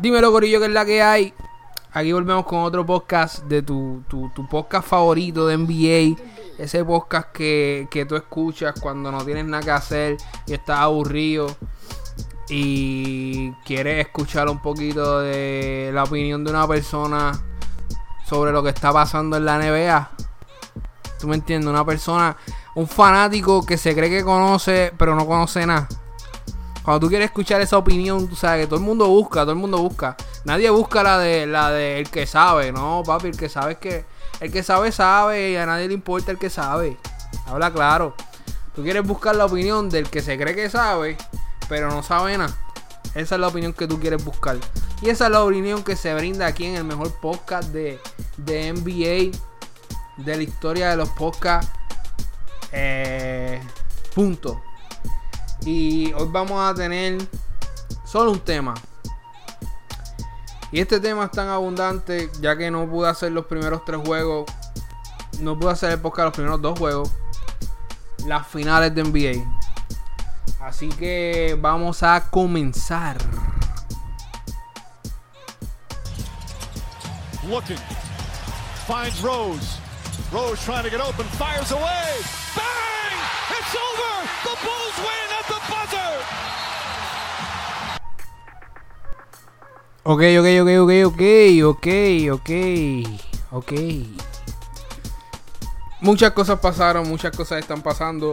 Dímelo, Corillo, que es la que hay. Aquí volvemos con otro podcast de tu, tu, tu podcast favorito de NBA. Ese podcast que, que tú escuchas cuando no tienes nada que hacer y estás aburrido y quieres escuchar un poquito de la opinión de una persona sobre lo que está pasando en la NBA. ¿Tú me entiendes? Una persona, un fanático que se cree que conoce, pero no conoce nada. Cuando tú quieres escuchar esa opinión, tú sabes que todo el mundo busca, todo el mundo busca. Nadie busca la de la de el que sabe, no, papi, el que sabe es que el que sabe sabe y a nadie le importa el que sabe. Habla claro. Tú quieres buscar la opinión del que se cree que sabe, pero no sabe nada. Esa es la opinión que tú quieres buscar. Y esa es la opinión que se brinda aquí en el mejor podcast de, de NBA de la historia de los podcasts. Eh, punto. Y hoy vamos a tener solo un tema. Y este tema es tan abundante ya que no pude hacer los primeros tres juegos. No pude hacer el podcast los primeros dos juegos. Las finales de NBA. Así que vamos a comenzar. Looking. Finds Rose. Rose trying to get open. Fires away. Bang! It's over! The Bulls Ok, ok, ok, ok, ok, ok, ok, ok. Muchas cosas pasaron, muchas cosas están pasando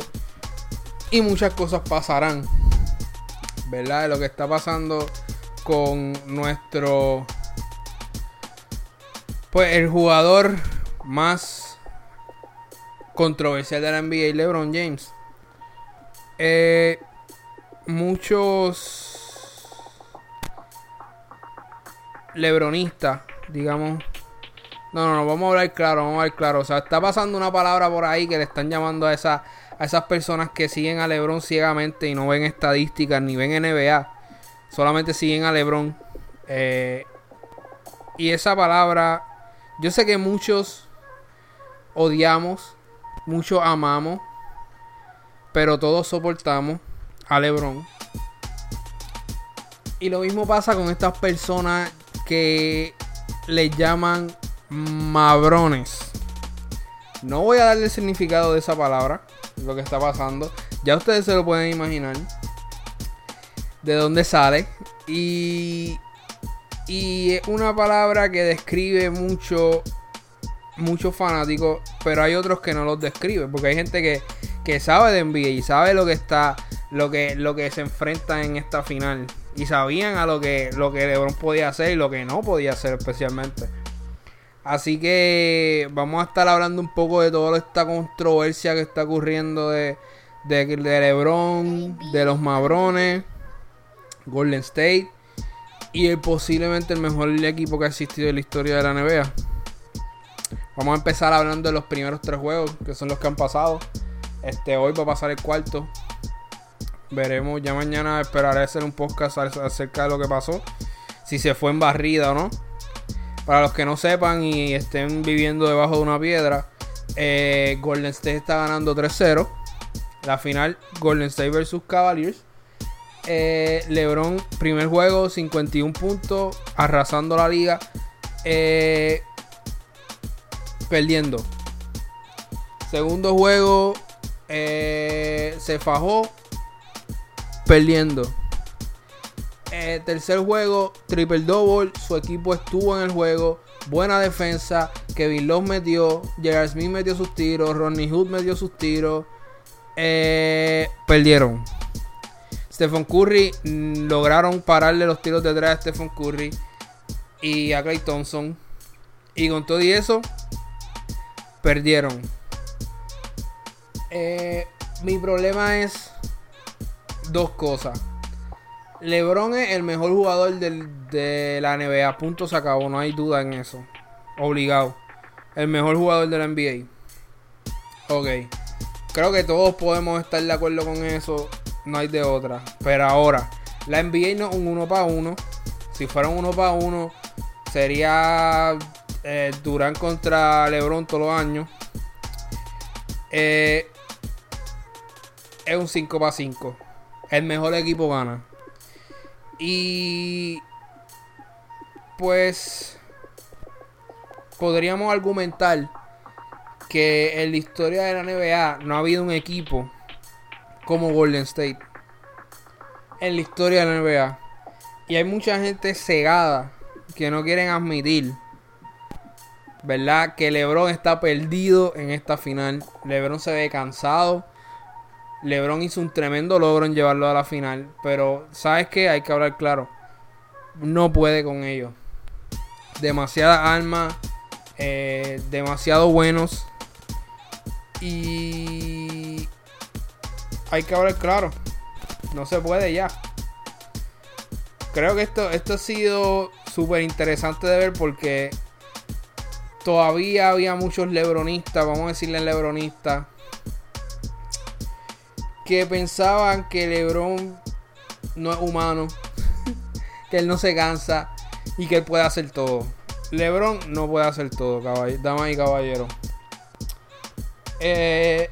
y muchas cosas pasarán. ¿Verdad? Lo que está pasando con nuestro... Pues el jugador más controversial de la NBA, LeBron James. Eh, muchos lebronistas, digamos. No, no, no, vamos a hablar claro, vamos a hablar claro. O sea, está pasando una palabra por ahí que le están llamando a, a esas personas que siguen a LeBron ciegamente y no ven estadísticas ni ven NBA. Solamente siguen a LeBron. Eh, y esa palabra, yo sé que muchos odiamos, muchos amamos, pero todos soportamos a LeBron. Y lo mismo pasa con estas personas que le llaman mabrones. No voy a darle el significado de esa palabra, lo que está pasando. Ya ustedes se lo pueden imaginar. De dónde sale. Y, y es una palabra que describe mucho, muchos fanáticos, pero hay otros que no los describen. Porque hay gente que, que sabe de NBA y sabe lo que está, lo que, lo que se enfrenta en esta final y sabían a lo que, lo que LeBron podía hacer y lo que no podía hacer especialmente. Así que vamos a estar hablando un poco de toda esta controversia que está ocurriendo de, de, de LeBron, de los Mabrones, Golden State y el, posiblemente el mejor equipo que ha existido en la historia de la NBA. Vamos a empezar hablando de los primeros tres juegos, que son los que han pasado. Este, hoy va a pasar el cuarto. Veremos, ya mañana esperaré hacer un podcast acerca de lo que pasó. Si se fue en barrida o no. Para los que no sepan y estén viviendo debajo de una piedra, eh, Golden State está ganando 3-0. La final, Golden State versus Cavaliers. Eh, LeBron, primer juego, 51 puntos, arrasando la liga. Eh, perdiendo. Segundo juego, se fajó, perdiendo. Eh, tercer juego, triple double. Su equipo estuvo en el juego. Buena defensa. Kevin Love metió. Gerard Smith metió sus tiros. Ronnie Hood metió sus tiros. Eh, perdieron. Stephen Curry mm, lograron pararle los tiros detrás a Stephen Curry y a Clay Thompson. Y con todo y eso, perdieron. Eh, mi problema es dos cosas. LeBron es el mejor jugador del, de la NBA. Punto se acabó. No hay duda en eso. Obligado. El mejor jugador de la NBA. Ok. Creo que todos podemos estar de acuerdo con eso. No hay de otra. Pero ahora, la NBA no es un uno para uno. Si fuera un uno para uno, sería eh, Durán contra LeBron todos los años. Eh, es un 5 para 5 el mejor equipo gana. Y pues podríamos argumentar que en la historia de la NBA no ha habido un equipo como Golden State. En la historia de la NBA. Y hay mucha gente cegada que no quieren admitir, ¿verdad? Que LeBron está perdido en esta final. LeBron se ve cansado. LeBron hizo un tremendo logro en llevarlo a la final. Pero, ¿sabes qué? Hay que hablar claro. No puede con ellos. Demasiadas armas. Eh, demasiado buenos. Y hay que hablar claro. No se puede ya. Creo que esto, esto ha sido súper interesante de ver porque todavía había muchos lebronistas, vamos a decirle lebronistas, que pensaban que Lebron no es humano, que él no se cansa y que él puede hacer todo. Lebron no puede hacer todo, damas y caballeros. Eh,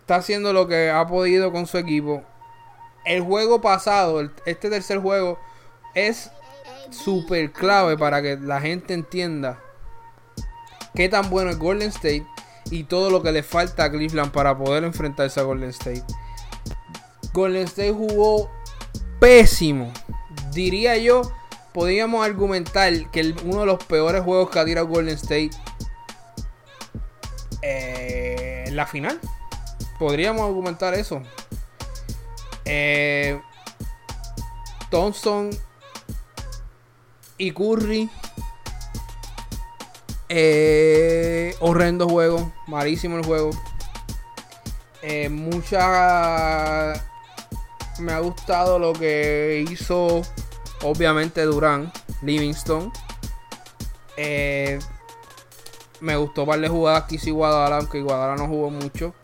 está haciendo lo que ha podido con su equipo. El juego pasado, este tercer juego, es súper clave para que la gente entienda qué tan bueno es Golden State y todo lo que le falta a Cleveland para poder enfrentarse a Golden State. Golden State jugó pésimo. Diría yo, podríamos argumentar que uno de los peores juegos que ha tirado Golden State eh, la final. Podríamos argumentar eso. Eh, Thompson y Curry. Eh, horrendo juego. Malísimo el juego. Eh, mucha. Me ha gustado lo que hizo. Obviamente Durán. Livingston. Eh, me gustó darle jugadas que hizo Guadalajara, aunque Guadalajara no jugó mucho.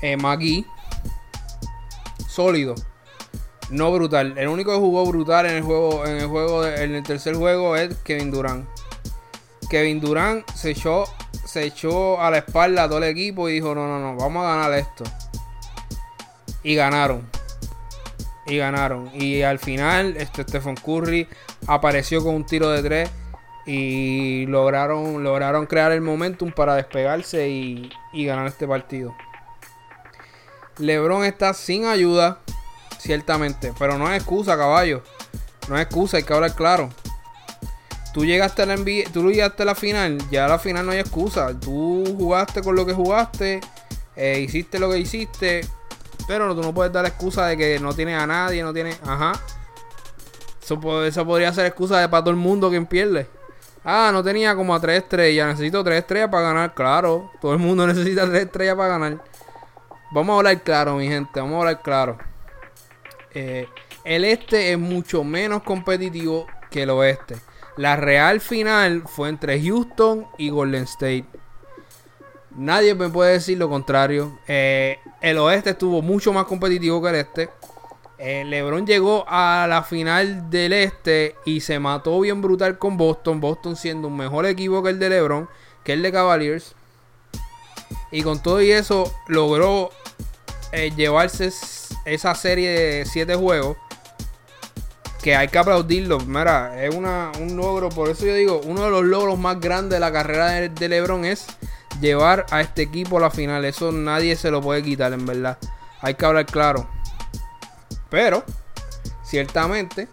Eh, Magui. Sólido. No brutal. El único que jugó brutal en el juego, en el juego, en el tercer juego es Kevin Durant. Kevin Durant se echó, se echó a la espalda a todo el equipo y dijo, no, no, no, vamos a ganar esto. Y ganaron. Y ganaron. Y al final, este Curry apareció con un tiro de tres y lograron, lograron crear el momentum para despegarse y, ganar este partido. LeBron está sin ayuda, ciertamente, pero no es excusa, caballo. No es excusa, hay que hablar claro. Tú llegaste a la tú llegaste a la final, ya a la final no hay excusa. Tú jugaste con lo que jugaste, eh, hiciste lo que hiciste, pero tú no puedes dar excusa de que no tienes a nadie, no tienes, ajá. Eso, eso podría ser excusa de para todo el mundo quien pierde. Ah, no tenía como a tres estrellas. Necesito tres estrellas para ganar. Claro, todo el mundo necesita tres estrellas para ganar. Vamos a hablar claro, mi gente. Vamos a hablar claro. Eh, el este es mucho menos competitivo que el oeste. La real final fue entre Houston y Golden State. Nadie me puede decir lo contrario. Eh, el oeste estuvo mucho más competitivo que el este. Eh, LeBron llegó a la final del este y se mató bien brutal con Boston. Boston siendo un mejor equipo que el de LeBron, que el de Cavaliers. Y con todo y eso logró eh, llevarse esa serie de 7 juegos. Que hay que aplaudirlo. Mira, es un logro. Por eso yo digo, uno de los logros más grandes de la carrera de, de LeBron es llevar a este equipo a la final. Eso nadie se lo puede quitar, en verdad. Hay que hablar claro. Pero, ciertamente,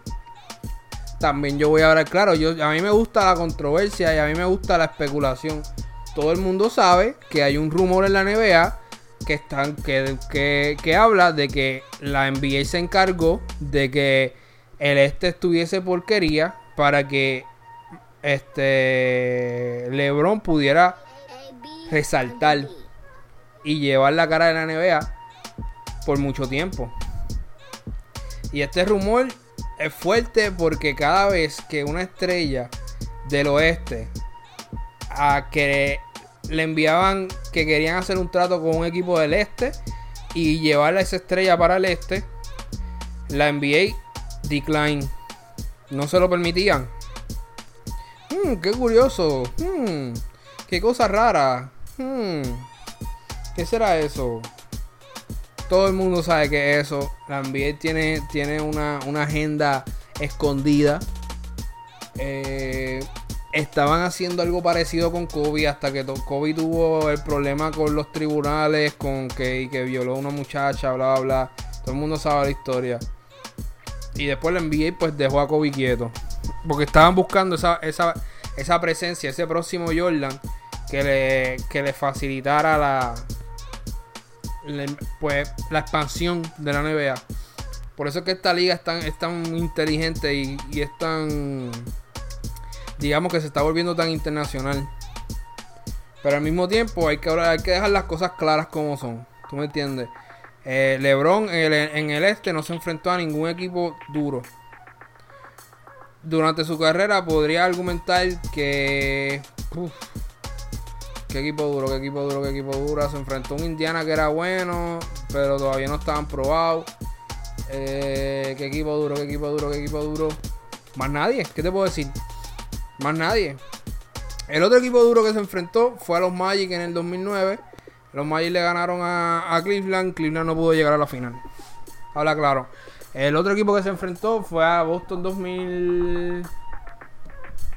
también yo voy a hablar claro. Yo, a mí me gusta la controversia y a mí me gusta la especulación. Todo el mundo sabe que hay un rumor en la NBA que, están, que, que, habla de que la NBA se encargó de que el este estuviese porquería para que este LeBron pudiera resaltar y llevar la cara de la NBA por mucho tiempo. Y este rumor es fuerte porque cada vez que una estrella del oeste a que le enviaban que querían hacer un trato con un equipo del este y llevarle a esa estrella para el este, la NBA decline. No se lo permitían. Hmm, qué curioso. Hmm, qué cosa rara. Hmm, ¿Qué será eso? todo el mundo sabe que eso. La tiene, tiene una, agenda escondida. Eh, estaban haciendo algo parecido con Kobe hasta que Kobe tuvo el problema con los tribunales, con que, que violó a una muchacha, bla, bla, bla. Todo el mundo sabe la historia. Y después la NBA pues dejó a Kobe quieto. Porque estaban buscando esa, esa, esa presencia, ese próximo Jordan que le, que le facilitara la, pues, la expansión de la NBA. Por eso es que esta liga es tan, inteligente y, y es tan digamos que se está volviendo tan internacional. Pero al mismo tiempo hay que, hay que dejar las cosas claras como son. ¿Tú me entiendes? Eh, LeBron en el, este no se enfrentó a ningún equipo duro. Durante su carrera podría argumentar que... qué equipo duro, qué equipo duro, qué equipo duro. Se enfrentó a un Indiana que era bueno, pero todavía no estaban probados. Eh, qué equipo duro, qué equipo duro, qué equipo duro. Más nadie, ¿qué te puedo decir? Más nadie. El otro equipo duro que se enfrentó fue a los Magic en el 2009. Los Magic le ganaron a, Cleveland. Cleveland no pudo llegar a la final. Habla claro. El otro equipo que se enfrentó fue a Boston 2000.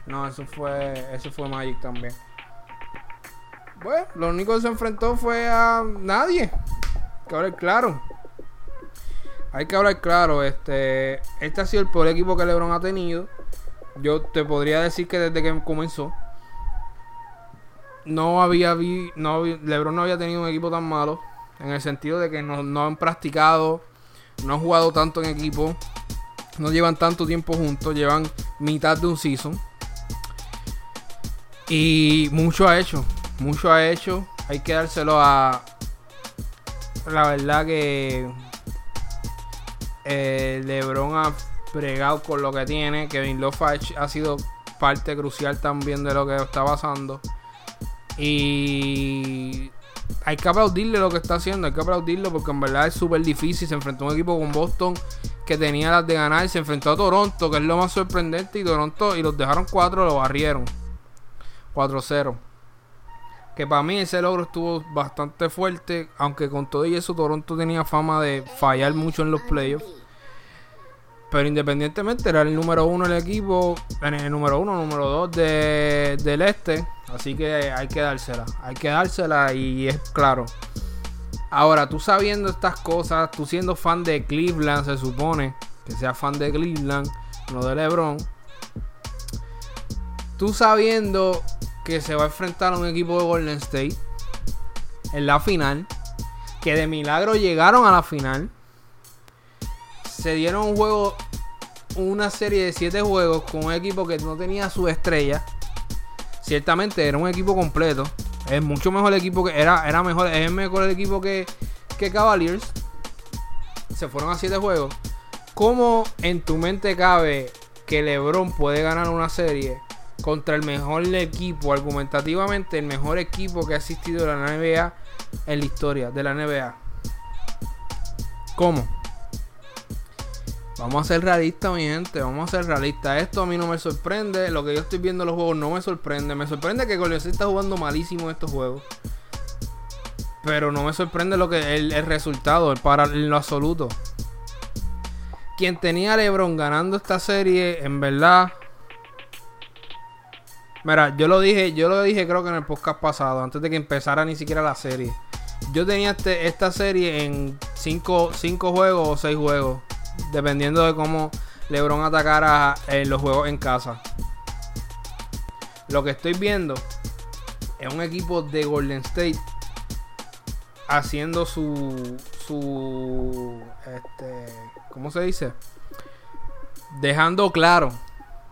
No, eso fue, eso fue Magic también. Bueno, lo único que se enfrentó fue a nadie. Hay que hablar claro. Hay que hablar claro. Este, este ha sido el peor equipo que LeBron ha tenido yo te podría decir que desde que comenzó no había vi, no LeBron no había tenido un equipo tan malo en el sentido de que no, han practicado, no han jugado tanto en equipo, no llevan tanto tiempo juntos, llevan mitad de un season. Y mucho ha hecho, mucho ha hecho. Hay que dárselo a la verdad que eh, LeBron ha bregado con lo que tiene. Kevin Love ha sido parte crucial también de lo que está pasando. Y hay que aplaudirle lo que está haciendo, hay que aplaudirlo porque en verdad es súper difícil. Se enfrentó a un equipo con Boston que tenía las de ganar. Se enfrentó a Toronto, que es lo más sorprendente. Y Toronto, y los dejaron 4, lo barrieron. 4-0. Que para mí ese logro estuvo bastante fuerte. Aunque con todo y eso, Toronto tenía fama de fallar mucho en los playoffs. Pero independientemente era el número uno del equipo, el número uno, número dos del este. Así que hay que dársela. Hay que dársela y es claro. Ahora, tú sabiendo estas cosas, tú siendo fan de Cleveland, se supone que seas fan de Cleveland, no de LeBron. Tú sabiendo que se va a enfrentar a un equipo de Golden State en la final, que de milagro llegaron a la final se dieron un juego, una serie de siete juegos con un equipo que no tenía su estrella. Ciertamente era un equipo completo. Es mucho mejor el equipo que era, era mejor, es mejor el equipo que, que Cavaliers. Se fueron a siete juegos. ¿Cómo en tu mente cabe que LeBron puede ganar una serie contra el mejor equipo, argumentativamente el mejor equipo que ha existido en la NBA en la historia de la NBA? ¿Cómo? Vamos a ser realistas, mi gente. Vamos a ser realistas. Esto a mí no me sorprende. Lo que yo estoy viendo en los juegos no me sorprende. Me sorprende que Golden está jugando malísimo en estos juegos. Pero no me sorprende lo que el, resultado, para lo absoluto. Quien tenía a LeBron ganando esta serie, en verdad. Mira, yo lo dije, yo lo dije creo que en el podcast pasado, antes de que empezara ni siquiera la serie. Yo tenía este, esta serie en 5 juegos o 6 juegos dependiendo de cómo LeBron atacara eh, los juegos en casa. Lo que estoy viendo es un equipo de Golden State haciendo su su este ¿cómo se dice? Dejando claro,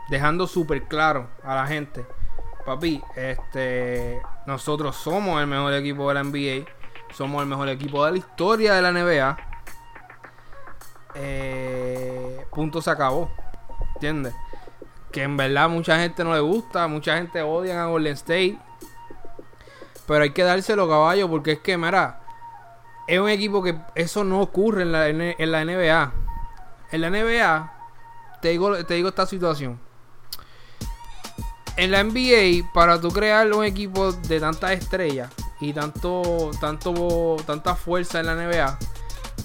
dejando súper claro a la gente, papi, este nosotros somos el mejor equipo de la NBA, somos el mejor equipo de la historia de la NBA eh, punto se acabó. ¿Entiendes? Que en verdad mucha gente no le gusta, mucha gente odia a Golden State. Pero hay que dárselo caballo porque es que, mira, es un equipo que eso no ocurre en la, en la NBA. En la NBA, te digo, te digo esta situación. En la NBA, para tú crear un equipo de tantas estrellas y tanto, tanto, tanta fuerza en la NBA,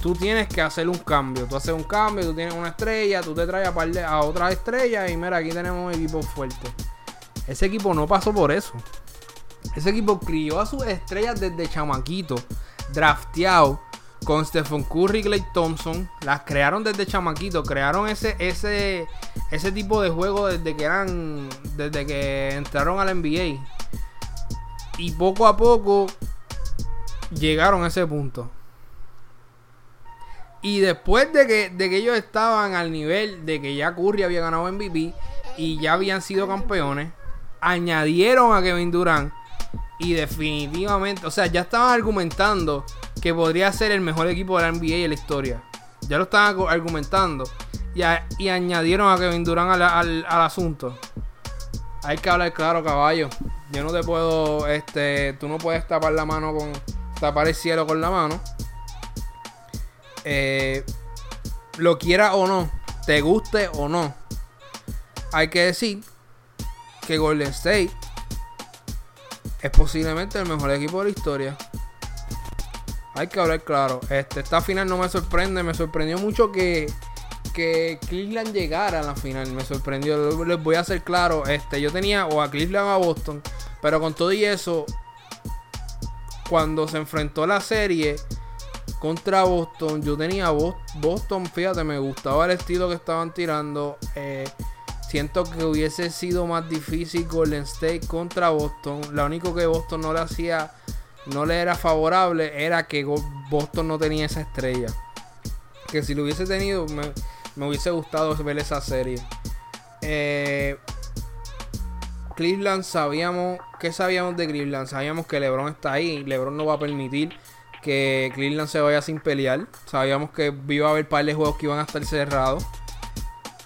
tú tienes que hacer un cambio. Tú haces un cambio, tú tienes una estrella, tú te traes a, a otra estrella y mira, aquí tenemos un equipo fuerte. Ese equipo no pasó por eso. Ese equipo crió a sus estrellas desde chamaquito, drafteado con Stephen Curry y Clay Thompson. Las crearon desde chamaquito, crearon ese, ese, ese tipo de juego desde que eran, desde que entraron a la NBA. Y poco a poco llegaron a ese punto. Y después de que, de que ellos estaban al nivel de que ya Curry había ganado MVP y ya habían sido campeones, añadieron a Kevin Durant y definitivamente, o sea, ya estaban argumentando que podría ser el mejor equipo de la NBA en la historia. Ya lo estaban argumentando. Y, y añadieron a Kevin Durant al, al, asunto. Hay que hablar claro, caballo. Yo no te puedo, este, tú no puedes tapar la mano con, tapar el cielo con la mano. Eh, lo quiera o no, te guste o no. Hay que decir que Golden State es posiblemente el mejor equipo de la historia. Hay que hablar claro. Este, esta final no me sorprende. Me sorprendió mucho que, que Cleveland llegara a la final. Me sorprendió. Les voy a hacer claro. Este, yo tenía o a Cleveland o a Boston. Pero con todo y eso, cuando se enfrentó la serie contra Boston, yo tenía Boston. Fíjate, me gustaba el estilo que estaban tirando. Eh, Siento que hubiese sido más difícil Golden State contra Boston. Lo único que Boston no le hacía, no le era favorable, era que Boston no tenía esa estrella. Que si lo hubiese tenido, me, hubiese gustado ver esa serie. Eh, Cleveland sabíamos, ¿qué sabíamos de Cleveland? Sabíamos que LeBron está ahí. LeBron no va a permitir que Cleveland se vaya sin pelear. Sabíamos que iba a haber par de juegos que iban a estar cerrados.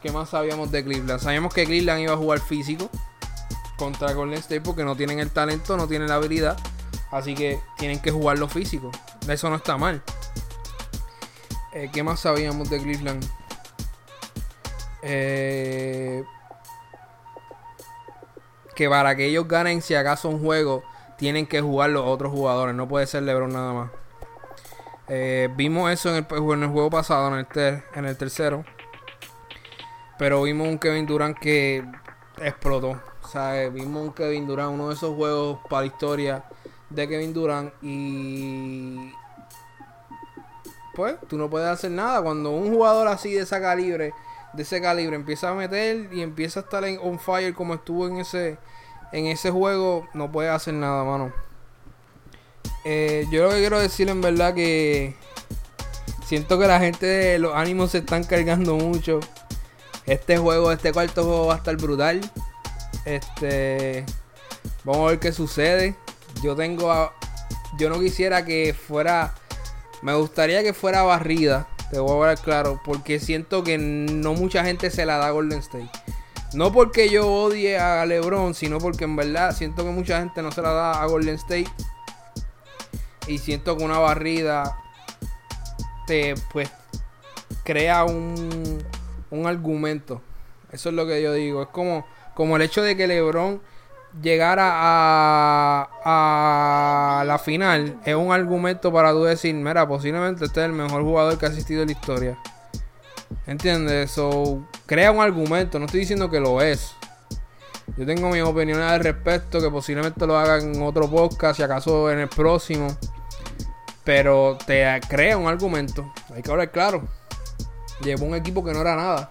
¿Qué más sabíamos de Cleveland? Sabíamos que Cleveland iba a jugar físico contra Golden State porque no tienen el talento, no tienen la habilidad. Así que tienen que jugarlo físico. Eso no está mal. Eh, ¿Qué más sabíamos de Cleveland? Eh, que para que ellos ganen, si acaso un juego, tienen que jugar los otros jugadores. No puede ser LeBron nada más. Eh, vimos eso en el, en el, juego pasado, en el, en el tercero. Pero vimos un Kevin Durant que explotó. O sea, vimos un Kevin Durant, uno de esos juegos para historia de Kevin Durant. Y pues tú no puedes hacer nada. Cuando un jugador así de ese calibre, de ese calibre, empieza a meter y empieza a estar en on fire como estuvo en ese, en ese juego, no puede hacer nada, mano. Eh, yo lo que quiero decir en verdad que siento que la gente los ánimos se están cargando mucho. Este juego, este cuarto juego va a estar brutal. Este. Vamos a ver qué sucede. Yo tengo. yo no quisiera que fuera. Me gustaría que fuera barrida. Te voy a ver claro. Porque siento que no mucha gente se la da a Golden State. No porque yo odie a LeBron, sino porque en verdad siento que mucha gente no se la da a Golden State. Y siento que una barrida te pues crea un un argumento. Eso es lo que yo digo. Es como, como el hecho de que LeBron llegara a, a la final es un argumento para tú decir, mira, posiblemente este es el mejor jugador que ha asistido en la historia. ¿Entiendes? So, crea un argumento, no estoy diciendo que lo es. Yo tengo mis opiniones al respecto, que posiblemente lo haga en otro podcast, si acaso en el próximo. Pero te crea un argumento. Hay que hablar claro. Llevó un equipo que no era nada.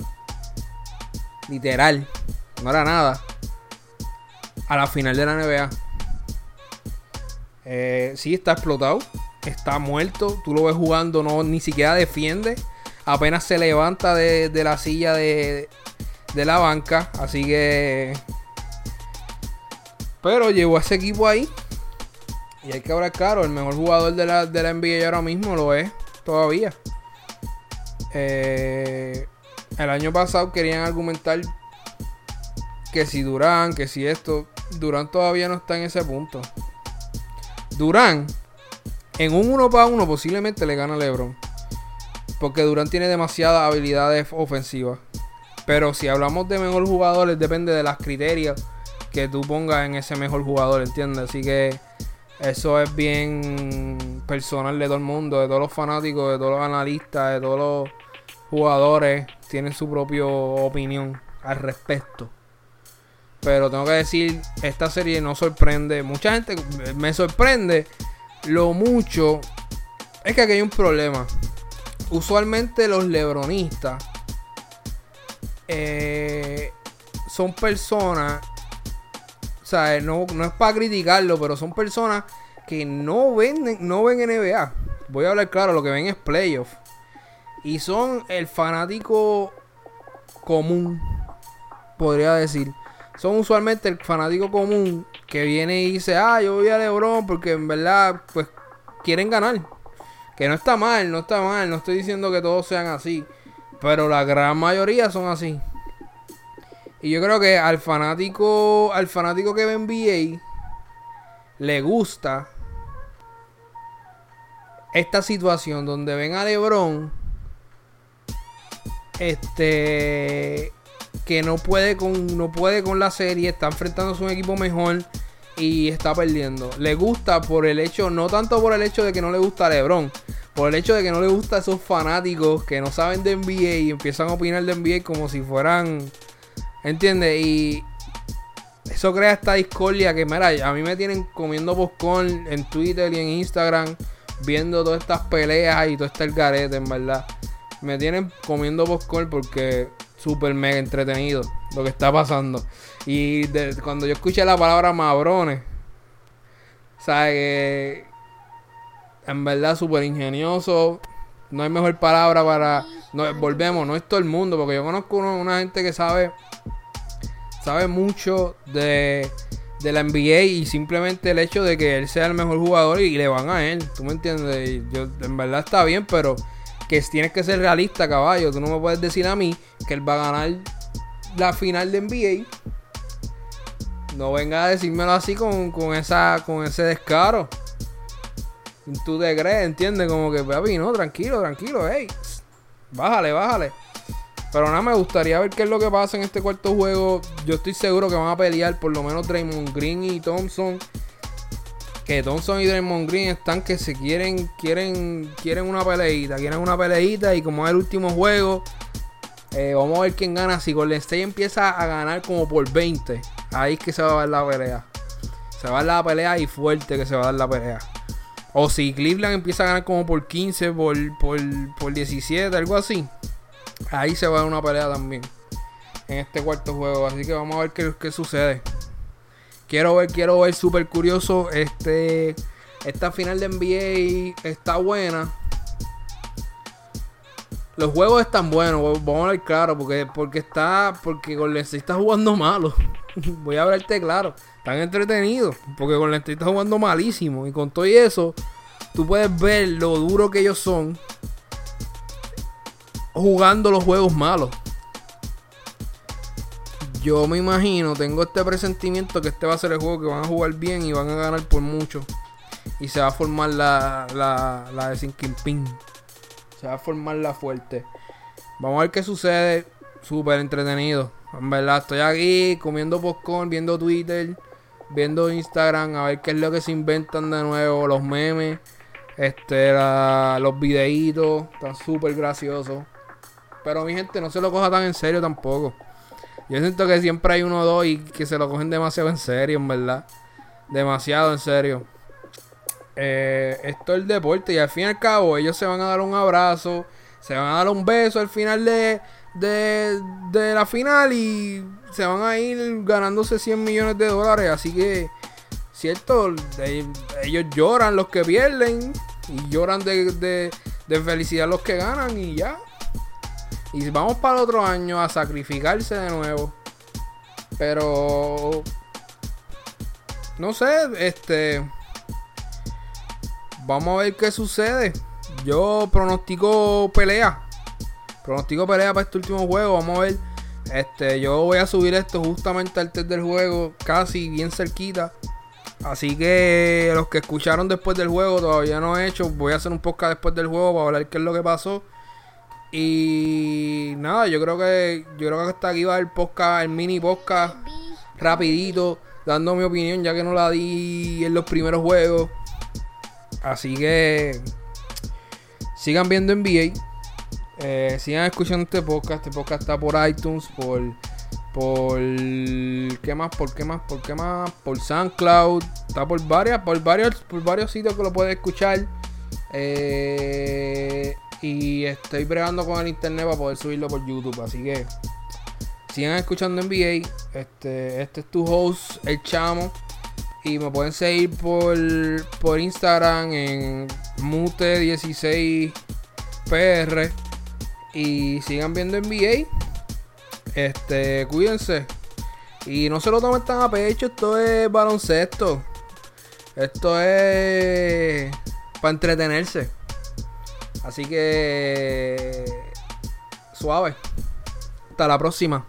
Literal. No era nada. A la final de la NBA. Eh, sí, está explotado. Está muerto. Tú lo ves jugando, no, ni siquiera defiende. Apenas se levanta de, la silla de, de la banca. Así que. Pero llevó a ese equipo ahí. Y hay que hablar claro, el mejor jugador de la, de la NBA ahora mismo lo es todavía. Eh, el año pasado querían argumentar que si Durán, que si esto, Durán todavía no está en ese punto. Durán, en un uno para uno posiblemente le gana a LeBron. Porque Durán tiene demasiadas habilidades ofensivas. Pero si hablamos de mejor jugador, depende de las criterios que tú pongas en ese mejor jugador, ¿entiendes? Así que eso es bien personal de todo el mundo, de todos los fanáticos, de todos los analistas, de todos los jugadores, tienen su propia opinión al respecto. Pero tengo que decir, esta serie no sorprende. Mucha gente me sorprende lo mucho. Es que aquí hay un problema. Usualmente los lebronistas eh, son personas. Sea, no, no es para criticarlo, pero son personas que no ven, no ven NBA. Voy a hablar claro, lo que ven es playoff. Y son el fanático común, podría decir son usualmente el fanático común que viene y dice, ah, yo voy a LeBron porque en verdad, pues, quieren ganar. Que no está mal, no está mal, no estoy diciendo que todos sean así. Pero la gran mayoría son así. Y yo creo que al fanático, al fanático que ve NBA, le gusta esta situación donde ven a LeBron este que no puede con, no puede con la serie, está enfrentándose a un equipo mejor y está perdiendo. Le gusta por el hecho, no tanto por el hecho de que no le gusta LeBron, por el hecho de que no le gusta a esos fanáticos que no saben de NBA y empiezan a opinar de NBA como si fueran, ¿entiendes? Y eso crea esta discordia que, mira, a mí me tienen comiendo popcorn en Twitter y en Instagram, viendo todas estas peleas y todo este garete, en verdad. Me tienen comiendo popcorn porque súper mega entretenido lo que está pasando. Y cuando yo escuché la palabra mabrones, ¿sabes? Que en verdad súper ingenioso. No hay mejor palabra para. Volvemos, no es todo el mundo, porque yo conozco una gente que sabe. Sabe mucho de, de la NBA y simplemente el hecho de que él sea el mejor jugador y le van a él. ¿Tú me entiendes? yo, en verdad está bien, pero que tienes que ser realista, caballo. Tú no me puedes decir a mí que él va a ganar la final de NBA. No venga a decírmelo así con, esa, con ese descaro. Tú te crees, ¿entiendes? Como que, papi, no, tranquilo, tranquilo, hey. Bájale, bájale. Pero nada, me gustaría ver qué es lo que pasa en este cuarto juego. Yo estoy seguro que van a pelear por lo menos Draymond Green y Thompson que Thompson y Draymond Green están que se quieren, quieren, quieren una peleita, quieren una peleita y como es el último juego, eh, vamos a ver quién gana. Si Golden State empieza a ganar como por 20, ahí es que se va a dar la pelea. Se va a dar la pelea y fuerte que se va a dar la pelea. O si Cleveland empieza a ganar como por 15, por, por, por 17, algo así. Ahí se va a dar una pelea también. En este cuarto juego. Así que vamos a ver qué, qué sucede. Quiero ver, quiero ver, súper curioso. Este, esta final de NBA está buena. Los juegos están buenos, vamos a ver claro, porque, porque está, porque Golden State está jugando malo. Voy a hablarte claro. Están entretenidos, porque Golden State está jugando malísimo. Y con todo eso, tú puedes ver lo duro que ellos son jugando los juegos malos yo me imagino, tengo este presentimiento que este va a ser el juego que van a jugar bien y van a ganar por mucho. Y se va a formar la, la, la de Sin Se va a formar la fuerte. Vamos a ver qué sucede. Súper entretenido. En verdad, estoy aquí comiendo popcorn, viendo Twitter, viendo Instagram, a ver qué es lo que se inventan de nuevo. Los memes, este, los videitos. Están súper graciosos. Pero mi gente, no se lo coja tan en serio tampoco. Yo siento que siempre hay uno o dos y que se lo cogen demasiado en serio, en verdad. Demasiado en serio. Eh, esto es el deporte y al fin y al cabo ellos se van a dar un abrazo, se van a dar un beso al final de, de, de la final y se van a ir ganándose 100 millones de dólares. Así que, cierto, ellos lloran los que pierden y lloran de, de, de felicidad los que ganan y ya. Y vamos para el otro año a sacrificarse de nuevo. Pero. No sé, este. Vamos a ver qué sucede. Yo pronostico pelea. Pronostico pelea para este último juego. Vamos a ver. Este, yo voy a subir esto justamente al test del juego, casi bien cerquita. Así que los que escucharon después del juego todavía no he hecho. Voy a hacer un podcast después del juego para hablar qué es lo que pasó. Y nada, yo creo que yo creo que hasta aquí va el podcast, el mini podcast rapidito, dando mi opinión ya que no la di en los primeros juegos. Así que sigan viendo NBA. Eh, sigan escuchando este podcast. Este podcast está por iTunes, por por qué más, por qué más, por qué más, por SoundCloud, está por varias, por varios, por varios sitios que lo puedes escuchar. Eh, y estoy bregando con el internet para poder subirlo por YouTube, así que sigan escuchando NBA. Este, este es tu host, el chamo. Y me pueden seguir por, por Instagram en Mute16PR. Y sigan viendo NBA. Este, cuídense. Y no se lo tomen tan a pecho, esto es baloncesto. Esto es para entretenerse. Así que suave. Hasta la próxima.